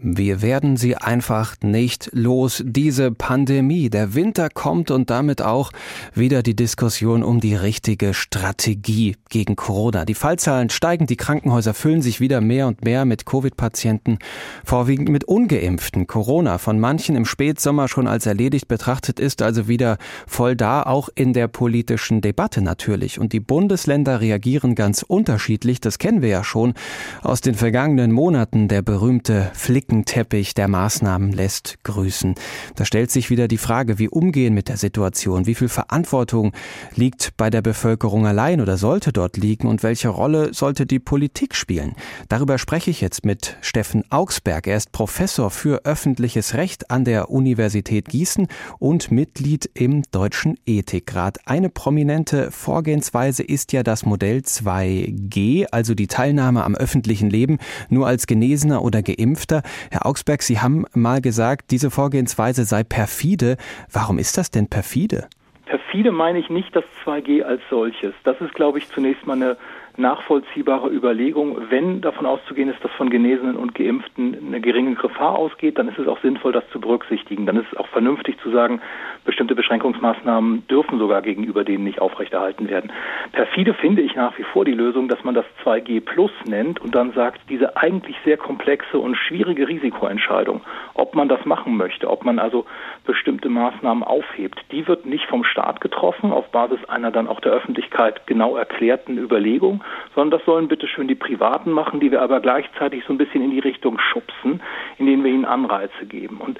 Wir werden sie einfach nicht los, diese Pandemie. Der Winter kommt und damit auch wieder die Diskussion um die richtige Strategie gegen Corona. Die Fallzahlen steigen, die Krankenhäuser füllen sich wieder mehr und mehr mit Covid-Patienten, vorwiegend mit ungeimpften. Corona von manchen im Spätsommer schon als erledigt betrachtet ist also wieder voll da, auch in der politischen Debatte natürlich. Und die Bundesländer reagieren ganz unterschiedlich, das kennen wir ja schon aus den vergangenen Monaten, der berühmte Flick Flickenteppich der Maßnahmen lässt grüßen. Da stellt sich wieder die Frage, wie umgehen mit der Situation, wie viel Verantwortung liegt bei der Bevölkerung allein oder sollte dort liegen und welche Rolle sollte die Politik spielen. Darüber spreche ich jetzt mit Steffen Augsberg. Er ist Professor für öffentliches Recht an der Universität Gießen und Mitglied im Deutschen Ethikrat. Eine prominente Vorgehensweise ist ja das Modell 2G, also die Teilnahme am öffentlichen Leben nur als Genesener oder Geimpfter. Herr Augsberg, Sie haben mal gesagt, diese Vorgehensweise sei perfide. Warum ist das denn perfide? Perfide meine ich nicht das 2G als solches. Das ist, glaube ich, zunächst mal eine nachvollziehbare Überlegung. Wenn davon auszugehen ist, dass von Genesenen und Geimpften eine geringe Gefahr ausgeht, dann ist es auch sinnvoll, das zu berücksichtigen. Dann ist es auch vernünftig zu sagen, bestimmte Beschränkungsmaßnahmen dürfen sogar gegenüber denen nicht aufrechterhalten werden. Perfide finde ich nach wie vor die Lösung, dass man das 2G Plus nennt und dann sagt, diese eigentlich sehr komplexe und schwierige Risikoentscheidung, ob man das machen möchte, ob man also bestimmte Maßnahmen aufhebt, die wird nicht vom Staat getroffen auf Basis einer dann auch der Öffentlichkeit genau erklärten Überlegung, sondern das sollen bitte schön die Privaten machen, die wir aber gleichzeitig so ein bisschen in die Richtung schubsen, in denen wir ihnen Anreize geben. Und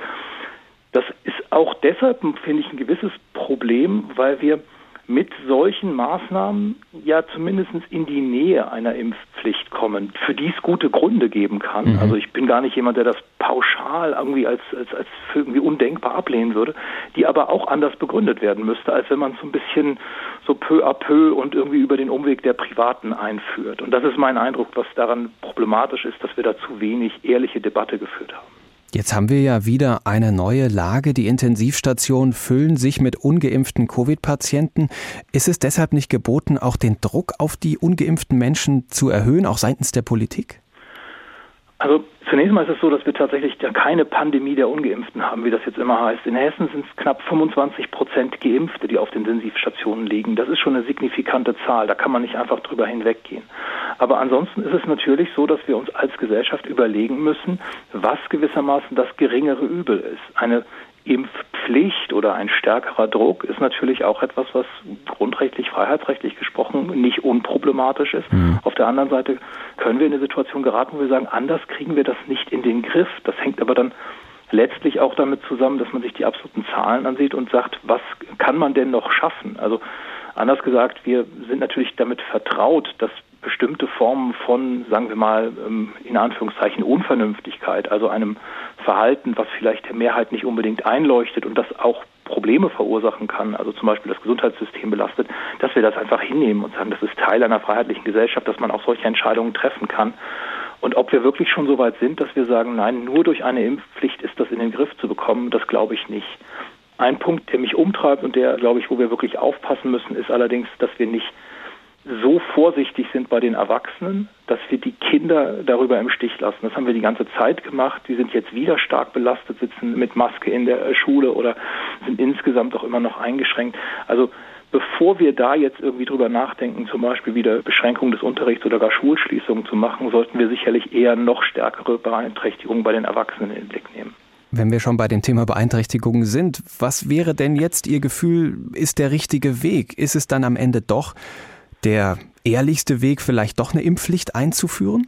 das ist auch deshalb, finde ich, ein gewisses Problem, weil wir mit solchen Maßnahmen ja zumindest in die Nähe einer Impfpflicht kommen, für die es gute Gründe geben kann. Mhm. Also ich bin gar nicht jemand, der das pauschal irgendwie als, als, als irgendwie undenkbar ablehnen würde, die aber auch anders begründet werden müsste, als wenn man so ein bisschen so peu à peu und irgendwie über den Umweg der Privaten einführt. Und das ist mein Eindruck, was daran problematisch ist, dass wir da zu wenig ehrliche Debatte geführt haben. Jetzt haben wir ja wieder eine neue Lage. Die Intensivstationen füllen sich mit ungeimpften Covid-Patienten. Ist es deshalb nicht geboten, auch den Druck auf die ungeimpften Menschen zu erhöhen, auch seitens der Politik? Also zunächst mal ist es so, dass wir tatsächlich keine Pandemie der Ungeimpften haben, wie das jetzt immer heißt. In Hessen sind es knapp 25 Prozent Geimpfte, die auf den Intensivstationen liegen. Das ist schon eine signifikante Zahl. Da kann man nicht einfach drüber hinweggehen. Aber ansonsten ist es natürlich so, dass wir uns als Gesellschaft überlegen müssen, was gewissermaßen das geringere Übel ist. Eine Impfpflicht oder ein stärkerer Druck ist natürlich auch etwas, was grundrechtlich, freiheitsrechtlich gesprochen nicht unproblematisch ist. Mhm. Auf der anderen Seite können wir in eine Situation geraten, wo wir sagen, anders kriegen wir das nicht in den Griff. Das hängt aber dann letztlich auch damit zusammen, dass man sich die absoluten Zahlen ansieht und sagt, was kann man denn noch schaffen? Also anders gesagt, wir sind natürlich damit vertraut, dass bestimmte Formen von, sagen wir mal, ähm, in Anführungszeichen Unvernünftigkeit, also einem Verhalten, was vielleicht der Mehrheit nicht unbedingt einleuchtet und das auch Probleme verursachen kann, also zum Beispiel das Gesundheitssystem belastet, dass wir das einfach hinnehmen und sagen, das ist Teil einer freiheitlichen Gesellschaft, dass man auch solche Entscheidungen treffen kann. Und ob wir wirklich schon so weit sind, dass wir sagen, nein, nur durch eine Impfpflicht ist das in den Griff zu bekommen, das glaube ich nicht. Ein Punkt, der mich umtreibt und der, glaube ich, wo wir wirklich aufpassen müssen, ist allerdings, dass wir nicht so vorsichtig sind bei den Erwachsenen, dass wir die Kinder darüber im Stich lassen. Das haben wir die ganze Zeit gemacht. Die sind jetzt wieder stark belastet, sitzen mit Maske in der Schule oder sind insgesamt auch immer noch eingeschränkt. Also bevor wir da jetzt irgendwie drüber nachdenken, zum Beispiel wieder Beschränkung des Unterrichts oder gar Schulschließungen zu machen, sollten wir sicherlich eher noch stärkere Beeinträchtigungen bei den Erwachsenen in den Blick nehmen. Wenn wir schon bei dem Thema Beeinträchtigungen sind, was wäre denn jetzt Ihr Gefühl, ist der richtige Weg? Ist es dann am Ende doch der ehrlichste Weg, vielleicht doch eine Impfpflicht einzuführen?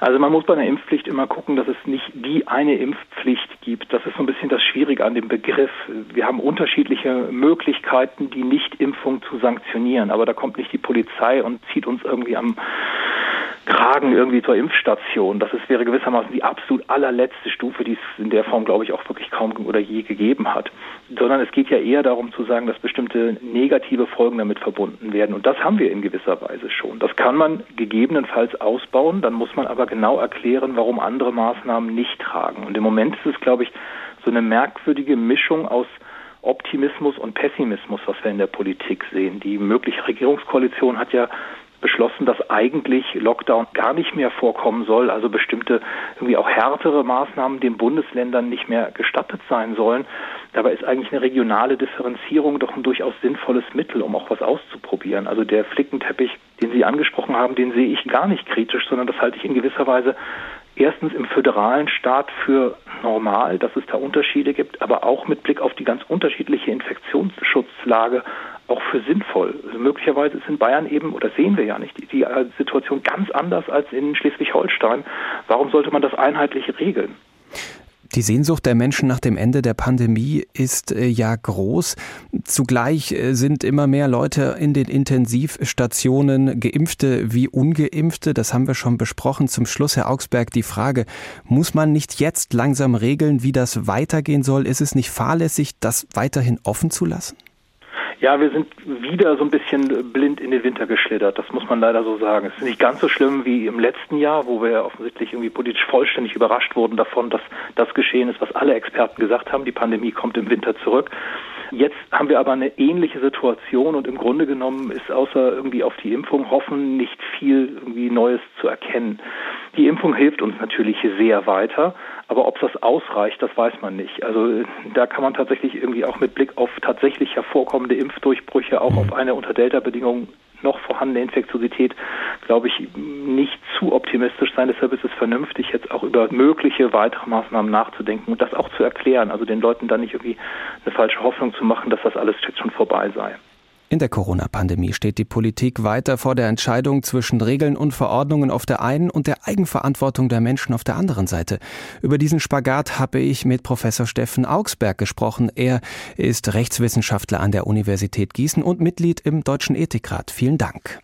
Also man muss bei einer Impfpflicht immer gucken, dass es nicht die eine Impfpflicht gibt. Das ist so ein bisschen das Schwierige an dem Begriff. Wir haben unterschiedliche Möglichkeiten, die Nichtimpfung zu sanktionieren, aber da kommt nicht die Polizei und zieht uns irgendwie am Kragen irgendwie zur Impfstation. Das ist, wäre gewissermaßen die absolut allerletzte Stufe, die es in der Form, glaube ich, auch wirklich kaum oder je gegeben hat. Sondern es geht ja eher darum zu sagen, dass bestimmte negative Folgen damit verbunden werden. Und das haben wir in gewisser Weise schon. Das kann man gegebenenfalls ausbauen. Dann muss man aber genau erklären, warum andere Maßnahmen nicht tragen. Und im Moment ist es, glaube ich, so eine merkwürdige Mischung aus Optimismus und Pessimismus, was wir in der Politik sehen. Die mögliche Regierungskoalition hat ja beschlossen, dass eigentlich Lockdown gar nicht mehr vorkommen soll, also bestimmte irgendwie auch härtere Maßnahmen den Bundesländern nicht mehr gestattet sein sollen. Dabei ist eigentlich eine regionale Differenzierung doch ein durchaus sinnvolles Mittel, um auch was auszuprobieren. Also der Flickenteppich, den Sie angesprochen haben, den sehe ich gar nicht kritisch, sondern das halte ich in gewisser Weise erstens im föderalen Staat für normal, dass es da Unterschiede gibt, aber auch mit Blick auf die ganz unterschiedliche Infektionsschutzlage auch für sinnvoll. Also möglicherweise ist in Bayern eben, oder sehen wir ja nicht, die, die Situation ganz anders als in Schleswig-Holstein. Warum sollte man das einheitlich regeln? Die Sehnsucht der Menschen nach dem Ende der Pandemie ist äh, ja groß. Zugleich äh, sind immer mehr Leute in den Intensivstationen, geimpfte wie ungeimpfte. Das haben wir schon besprochen. Zum Schluss, Herr Augsberg, die Frage, muss man nicht jetzt langsam regeln, wie das weitergehen soll? Ist es nicht fahrlässig, das weiterhin offen zu lassen? Ja, wir sind wieder so ein bisschen blind in den Winter geschlittert, das muss man leider so sagen. Es ist nicht ganz so schlimm wie im letzten Jahr, wo wir offensichtlich irgendwie politisch vollständig überrascht wurden davon, dass das geschehen ist, was alle Experten gesagt haben, die Pandemie kommt im Winter zurück. Jetzt haben wir aber eine ähnliche Situation und im Grunde genommen ist außer irgendwie auf die Impfung hoffen nicht viel irgendwie Neues zu erkennen. Die Impfung hilft uns natürlich sehr weiter, aber ob das ausreicht, das weiß man nicht. Also da kann man tatsächlich irgendwie auch mit Blick auf tatsächlich hervorkommende Impfdurchbrüche auch auf eine unter Delta-Bedingungen noch vorhandene Infektiosität, glaube ich, nicht zu optimistisch sein. Deshalb ist es vernünftig, jetzt auch über mögliche weitere Maßnahmen nachzudenken und das auch zu erklären. Also den Leuten dann nicht irgendwie eine falsche Hoffnung zu machen, dass das alles jetzt schon vorbei sei. In der Corona-Pandemie steht die Politik weiter vor der Entscheidung zwischen Regeln und Verordnungen auf der einen und der Eigenverantwortung der Menschen auf der anderen Seite. Über diesen Spagat habe ich mit Professor Steffen Augsberg gesprochen. Er ist Rechtswissenschaftler an der Universität Gießen und Mitglied im Deutschen Ethikrat. Vielen Dank.